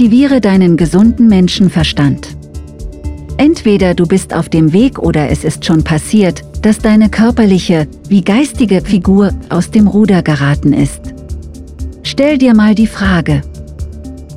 Aktiviere deinen gesunden Menschenverstand. Entweder du bist auf dem Weg oder es ist schon passiert, dass deine körperliche wie geistige Figur aus dem Ruder geraten ist. Stell dir mal die Frage,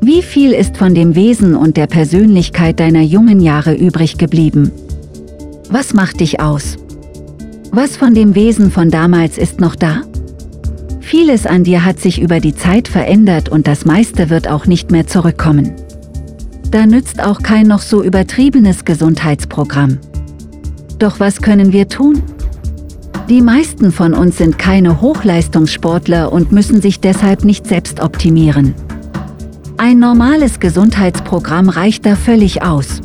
wie viel ist von dem Wesen und der Persönlichkeit deiner jungen Jahre übrig geblieben? Was macht dich aus? Was von dem Wesen von damals ist noch da? Vieles an dir hat sich über die Zeit verändert und das meiste wird auch nicht mehr zurückkommen. Da nützt auch kein noch so übertriebenes Gesundheitsprogramm. Doch was können wir tun? Die meisten von uns sind keine Hochleistungssportler und müssen sich deshalb nicht selbst optimieren. Ein normales Gesundheitsprogramm reicht da völlig aus.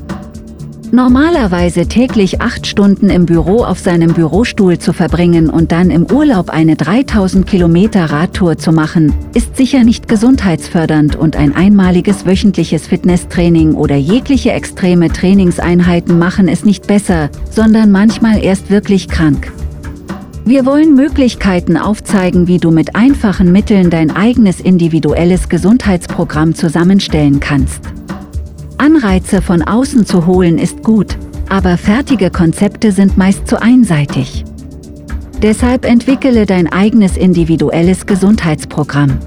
Normalerweise täglich acht Stunden im Büro auf seinem Bürostuhl zu verbringen und dann im Urlaub eine 3000 Kilometer Radtour zu machen, ist sicher nicht gesundheitsfördernd und ein einmaliges wöchentliches Fitnesstraining oder jegliche extreme Trainingseinheiten machen es nicht besser, sondern manchmal erst wirklich krank. Wir wollen Möglichkeiten aufzeigen, wie du mit einfachen Mitteln dein eigenes individuelles Gesundheitsprogramm zusammenstellen kannst. Anreize von außen zu holen ist gut, aber fertige Konzepte sind meist zu einseitig. Deshalb entwickele dein eigenes individuelles Gesundheitsprogramm.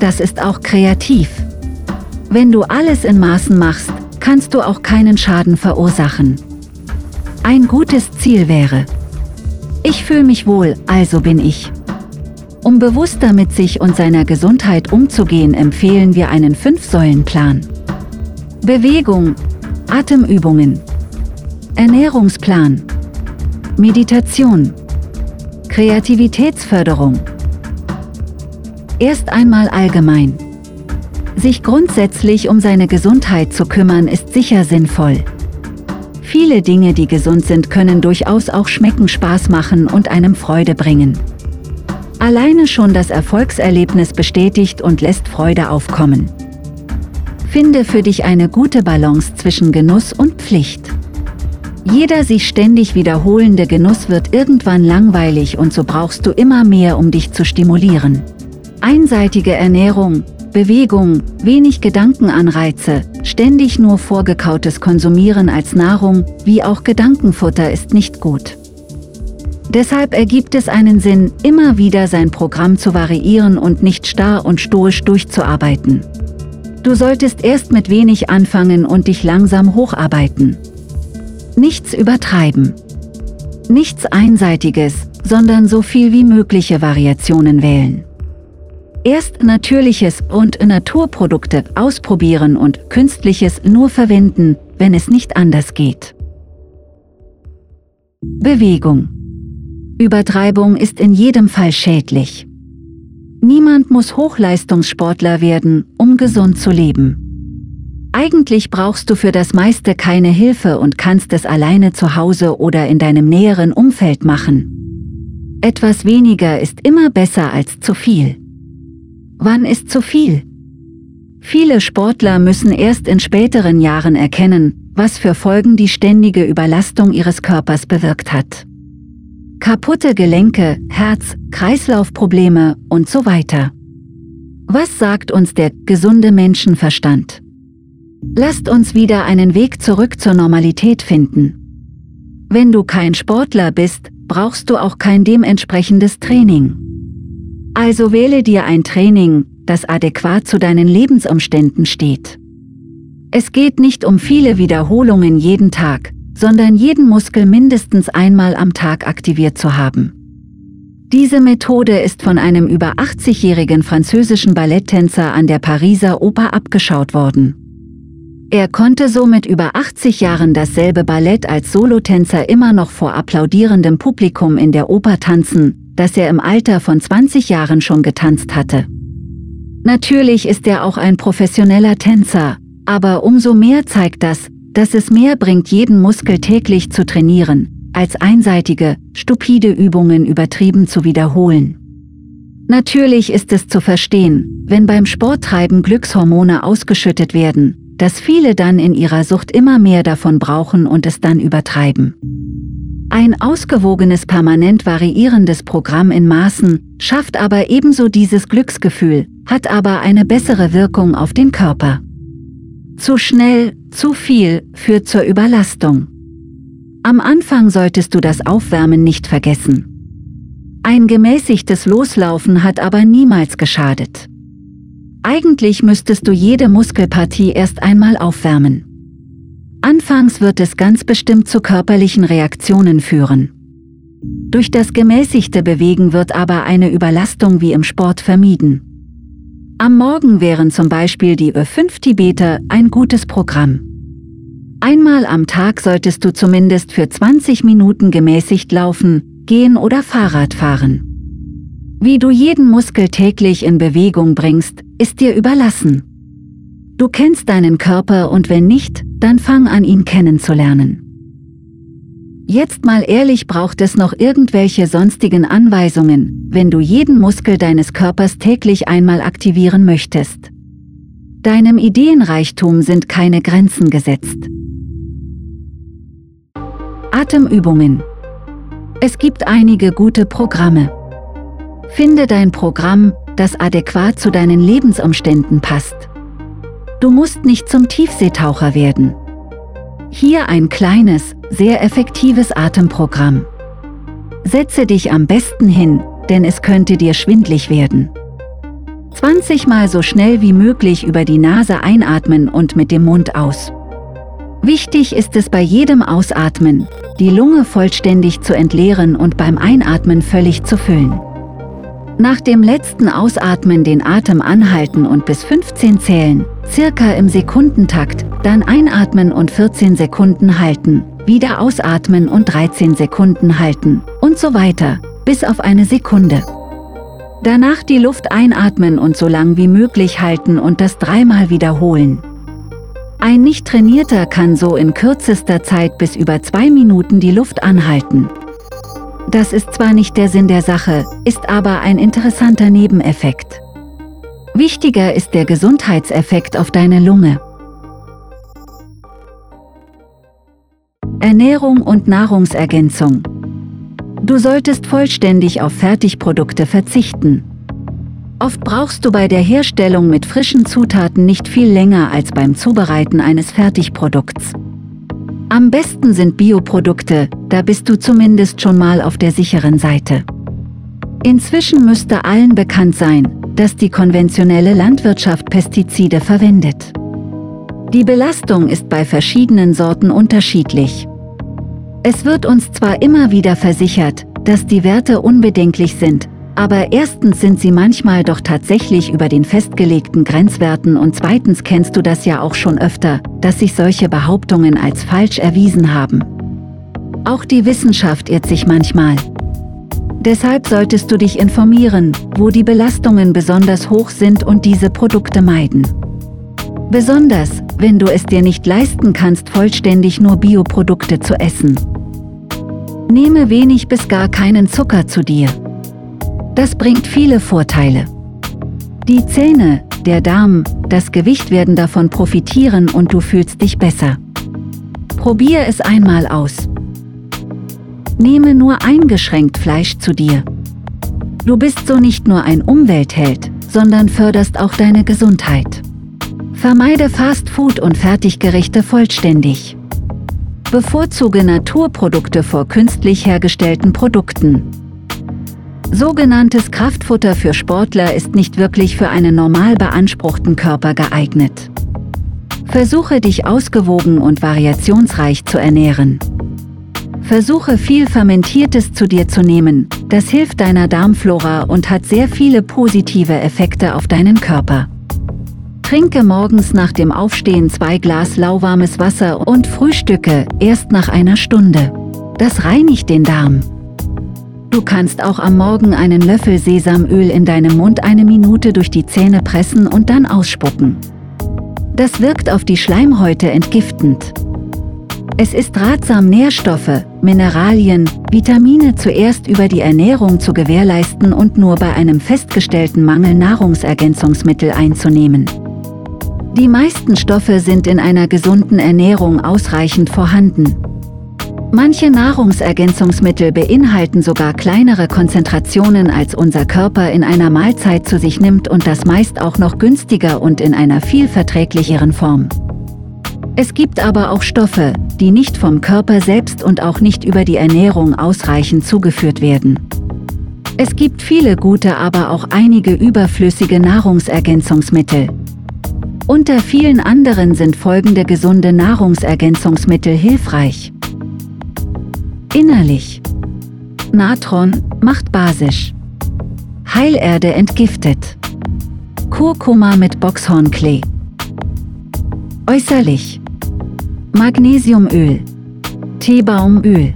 Das ist auch kreativ. Wenn du alles in Maßen machst, kannst du auch keinen Schaden verursachen. Ein gutes Ziel wäre, ich fühle mich wohl, also bin ich. Um bewusster mit sich und seiner Gesundheit umzugehen, empfehlen wir einen Fünf-Säulen-Plan. Bewegung, Atemübungen, Ernährungsplan, Meditation, Kreativitätsförderung. Erst einmal allgemein. Sich grundsätzlich um seine Gesundheit zu kümmern ist sicher sinnvoll. Viele Dinge, die gesund sind, können durchaus auch schmecken, Spaß machen und einem Freude bringen. Alleine schon das Erfolgserlebnis bestätigt und lässt Freude aufkommen. Finde für dich eine gute Balance zwischen Genuss und Pflicht. Jeder sich ständig wiederholende Genuss wird irgendwann langweilig und so brauchst du immer mehr, um dich zu stimulieren. Einseitige Ernährung, Bewegung, wenig Gedankenanreize, ständig nur vorgekautes Konsumieren als Nahrung, wie auch Gedankenfutter ist nicht gut. Deshalb ergibt es einen Sinn, immer wieder sein Programm zu variieren und nicht starr und stoisch durchzuarbeiten. Du solltest erst mit wenig anfangen und dich langsam hocharbeiten. Nichts übertreiben. Nichts Einseitiges, sondern so viel wie mögliche Variationen wählen. Erst natürliches und Naturprodukte ausprobieren und künstliches nur verwenden, wenn es nicht anders geht. Bewegung. Übertreibung ist in jedem Fall schädlich. Niemand muss Hochleistungssportler werden, um gesund zu leben. Eigentlich brauchst du für das meiste keine Hilfe und kannst es alleine zu Hause oder in deinem näheren Umfeld machen. Etwas weniger ist immer besser als zu viel. Wann ist zu viel? Viele Sportler müssen erst in späteren Jahren erkennen, was für Folgen die ständige Überlastung ihres Körpers bewirkt hat kaputte Gelenke, Herz, Kreislaufprobleme und so weiter. Was sagt uns der gesunde Menschenverstand? Lasst uns wieder einen Weg zurück zur Normalität finden. Wenn du kein Sportler bist, brauchst du auch kein dementsprechendes Training. Also wähle dir ein Training, das adäquat zu deinen Lebensumständen steht. Es geht nicht um viele Wiederholungen jeden Tag, sondern jeden Muskel mindestens einmal am Tag aktiviert zu haben. Diese Methode ist von einem über 80-jährigen französischen Balletttänzer an der Pariser Oper abgeschaut worden. Er konnte so mit über 80 Jahren dasselbe Ballett als Solotänzer immer noch vor applaudierendem Publikum in der Oper tanzen, das er im Alter von 20 Jahren schon getanzt hatte. Natürlich ist er auch ein professioneller Tänzer, aber umso mehr zeigt das, dass es mehr bringt, jeden Muskel täglich zu trainieren, als einseitige, stupide Übungen übertrieben zu wiederholen. Natürlich ist es zu verstehen, wenn beim Sporttreiben Glückshormone ausgeschüttet werden, dass viele dann in ihrer Sucht immer mehr davon brauchen und es dann übertreiben. Ein ausgewogenes permanent variierendes Programm in Maßen schafft aber ebenso dieses Glücksgefühl, hat aber eine bessere Wirkung auf den Körper. Zu schnell, zu viel führt zur Überlastung. Am Anfang solltest du das Aufwärmen nicht vergessen. Ein gemäßigtes Loslaufen hat aber niemals geschadet. Eigentlich müsstest du jede Muskelpartie erst einmal aufwärmen. Anfangs wird es ganz bestimmt zu körperlichen Reaktionen führen. Durch das gemäßigte Bewegen wird aber eine Überlastung wie im Sport vermieden. Am Morgen wären zum Beispiel die Ö5 Tibeter ein gutes Programm. Einmal am Tag solltest du zumindest für 20 Minuten gemäßigt laufen, gehen oder Fahrrad fahren. Wie du jeden Muskel täglich in Bewegung bringst, ist dir überlassen. Du kennst deinen Körper und wenn nicht, dann fang an ihn kennenzulernen. Jetzt mal ehrlich braucht es noch irgendwelche sonstigen Anweisungen, wenn du jeden Muskel deines Körpers täglich einmal aktivieren möchtest. Deinem Ideenreichtum sind keine Grenzen gesetzt. Atemübungen. Es gibt einige gute Programme. Finde dein Programm, das adäquat zu deinen Lebensumständen passt. Du musst nicht zum Tiefseetaucher werden. Hier ein kleines, sehr effektives Atemprogramm. Setze dich am besten hin, denn es könnte dir schwindlig werden. 20 Mal so schnell wie möglich über die Nase einatmen und mit dem Mund aus. Wichtig ist es bei jedem Ausatmen, die Lunge vollständig zu entleeren und beim Einatmen völlig zu füllen. Nach dem letzten Ausatmen den Atem anhalten und bis 15 zählen, circa im Sekundentakt, dann einatmen und 14 Sekunden halten, wieder ausatmen und 13 Sekunden halten und so weiter, bis auf eine Sekunde. Danach die Luft einatmen und so lang wie möglich halten und das dreimal wiederholen. Ein nicht trainierter kann so in kürzester Zeit bis über zwei Minuten die Luft anhalten. Das ist zwar nicht der Sinn der Sache, ist aber ein interessanter Nebeneffekt. Wichtiger ist der Gesundheitseffekt auf deine Lunge. Ernährung und Nahrungsergänzung. Du solltest vollständig auf Fertigprodukte verzichten. Oft brauchst du bei der Herstellung mit frischen Zutaten nicht viel länger als beim Zubereiten eines Fertigprodukts. Am besten sind Bioprodukte, da bist du zumindest schon mal auf der sicheren Seite. Inzwischen müsste allen bekannt sein, dass die konventionelle Landwirtschaft Pestizide verwendet. Die Belastung ist bei verschiedenen Sorten unterschiedlich. Es wird uns zwar immer wieder versichert, dass die Werte unbedenklich sind, aber erstens sind sie manchmal doch tatsächlich über den festgelegten Grenzwerten und zweitens kennst du das ja auch schon öfter, dass sich solche Behauptungen als falsch erwiesen haben. Auch die Wissenschaft irrt sich manchmal. Deshalb solltest du dich informieren, wo die Belastungen besonders hoch sind und diese Produkte meiden. Besonders, wenn du es dir nicht leisten kannst, vollständig nur Bioprodukte zu essen. Nehme wenig bis gar keinen Zucker zu dir. Das bringt viele Vorteile. Die Zähne, der Darm, das Gewicht werden davon profitieren und du fühlst dich besser. Probier es einmal aus. Nehme nur eingeschränkt Fleisch zu dir. Du bist so nicht nur ein Umweltheld, sondern förderst auch deine Gesundheit. Vermeide Fastfood und Fertiggerichte vollständig. Bevorzuge Naturprodukte vor künstlich hergestellten Produkten. Sogenanntes Kraftfutter für Sportler ist nicht wirklich für einen normal beanspruchten Körper geeignet. Versuche dich ausgewogen und variationsreich zu ernähren. Versuche viel Fermentiertes zu dir zu nehmen, das hilft deiner Darmflora und hat sehr viele positive Effekte auf deinen Körper. Trinke morgens nach dem Aufstehen zwei Glas lauwarmes Wasser und frühstücke erst nach einer Stunde. Das reinigt den Darm. Du kannst auch am Morgen einen Löffel Sesamöl in deinem Mund eine Minute durch die Zähne pressen und dann ausspucken. Das wirkt auf die Schleimhäute entgiftend. Es ist ratsam, Nährstoffe, Mineralien, Vitamine zuerst über die Ernährung zu gewährleisten und nur bei einem festgestellten Mangel Nahrungsergänzungsmittel einzunehmen. Die meisten Stoffe sind in einer gesunden Ernährung ausreichend vorhanden. Manche Nahrungsergänzungsmittel beinhalten sogar kleinere Konzentrationen, als unser Körper in einer Mahlzeit zu sich nimmt und das meist auch noch günstiger und in einer viel verträglicheren Form. Es gibt aber auch Stoffe, die nicht vom Körper selbst und auch nicht über die Ernährung ausreichend zugeführt werden. Es gibt viele gute, aber auch einige überflüssige Nahrungsergänzungsmittel. Unter vielen anderen sind folgende gesunde Nahrungsergänzungsmittel hilfreich. Innerlich. Natron macht basisch. Heilerde entgiftet. Kurkuma mit Boxhornklee. Äußerlich. Magnesiumöl. Teebaumöl.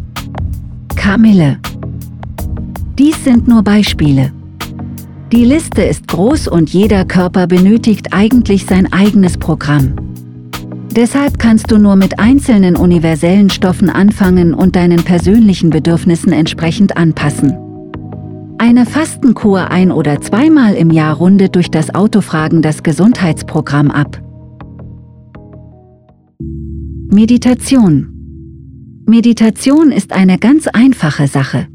Kamille. Dies sind nur Beispiele. Die Liste ist groß und jeder Körper benötigt eigentlich sein eigenes Programm. Deshalb kannst du nur mit einzelnen universellen Stoffen anfangen und deinen persönlichen Bedürfnissen entsprechend anpassen. Eine Fastenkur ein- oder zweimal im Jahr rundet durch das Autofragen das Gesundheitsprogramm ab. Meditation Meditation ist eine ganz einfache Sache.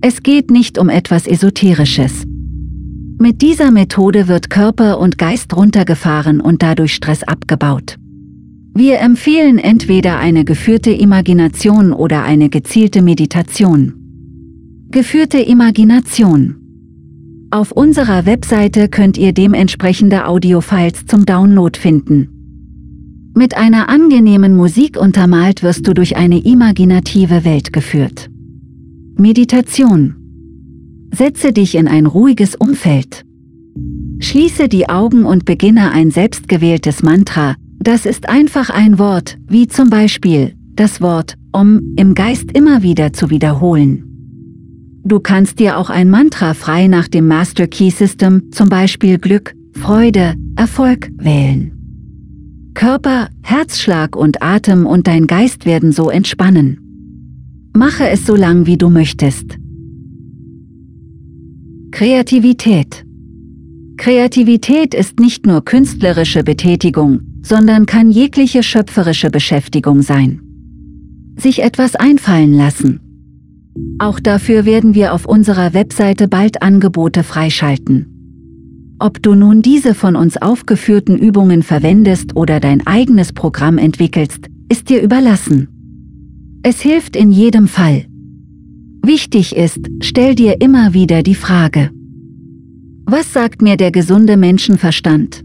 Es geht nicht um etwas Esoterisches. Mit dieser Methode wird Körper und Geist runtergefahren und dadurch Stress abgebaut. Wir empfehlen entweder eine geführte Imagination oder eine gezielte Meditation. Geführte Imagination. Auf unserer Webseite könnt ihr dementsprechende Audiofiles zum Download finden. Mit einer angenehmen Musik untermalt wirst du durch eine imaginative Welt geführt. Meditation. Setze dich in ein ruhiges Umfeld. Schließe die Augen und beginne ein selbstgewähltes Mantra. Das ist einfach ein Wort, wie zum Beispiel das Wort Om im Geist immer wieder zu wiederholen. Du kannst dir auch ein Mantra frei nach dem Master Key System, zum Beispiel Glück, Freude, Erfolg, wählen. Körper, Herzschlag und Atem und dein Geist werden so entspannen. Mache es so lang, wie du möchtest. Kreativität. Kreativität ist nicht nur künstlerische Betätigung, sondern kann jegliche schöpferische Beschäftigung sein. Sich etwas einfallen lassen. Auch dafür werden wir auf unserer Webseite bald Angebote freischalten. Ob du nun diese von uns aufgeführten Übungen verwendest oder dein eigenes Programm entwickelst, ist dir überlassen. Es hilft in jedem Fall. Wichtig ist, stell dir immer wieder die Frage. Was sagt mir der gesunde Menschenverstand?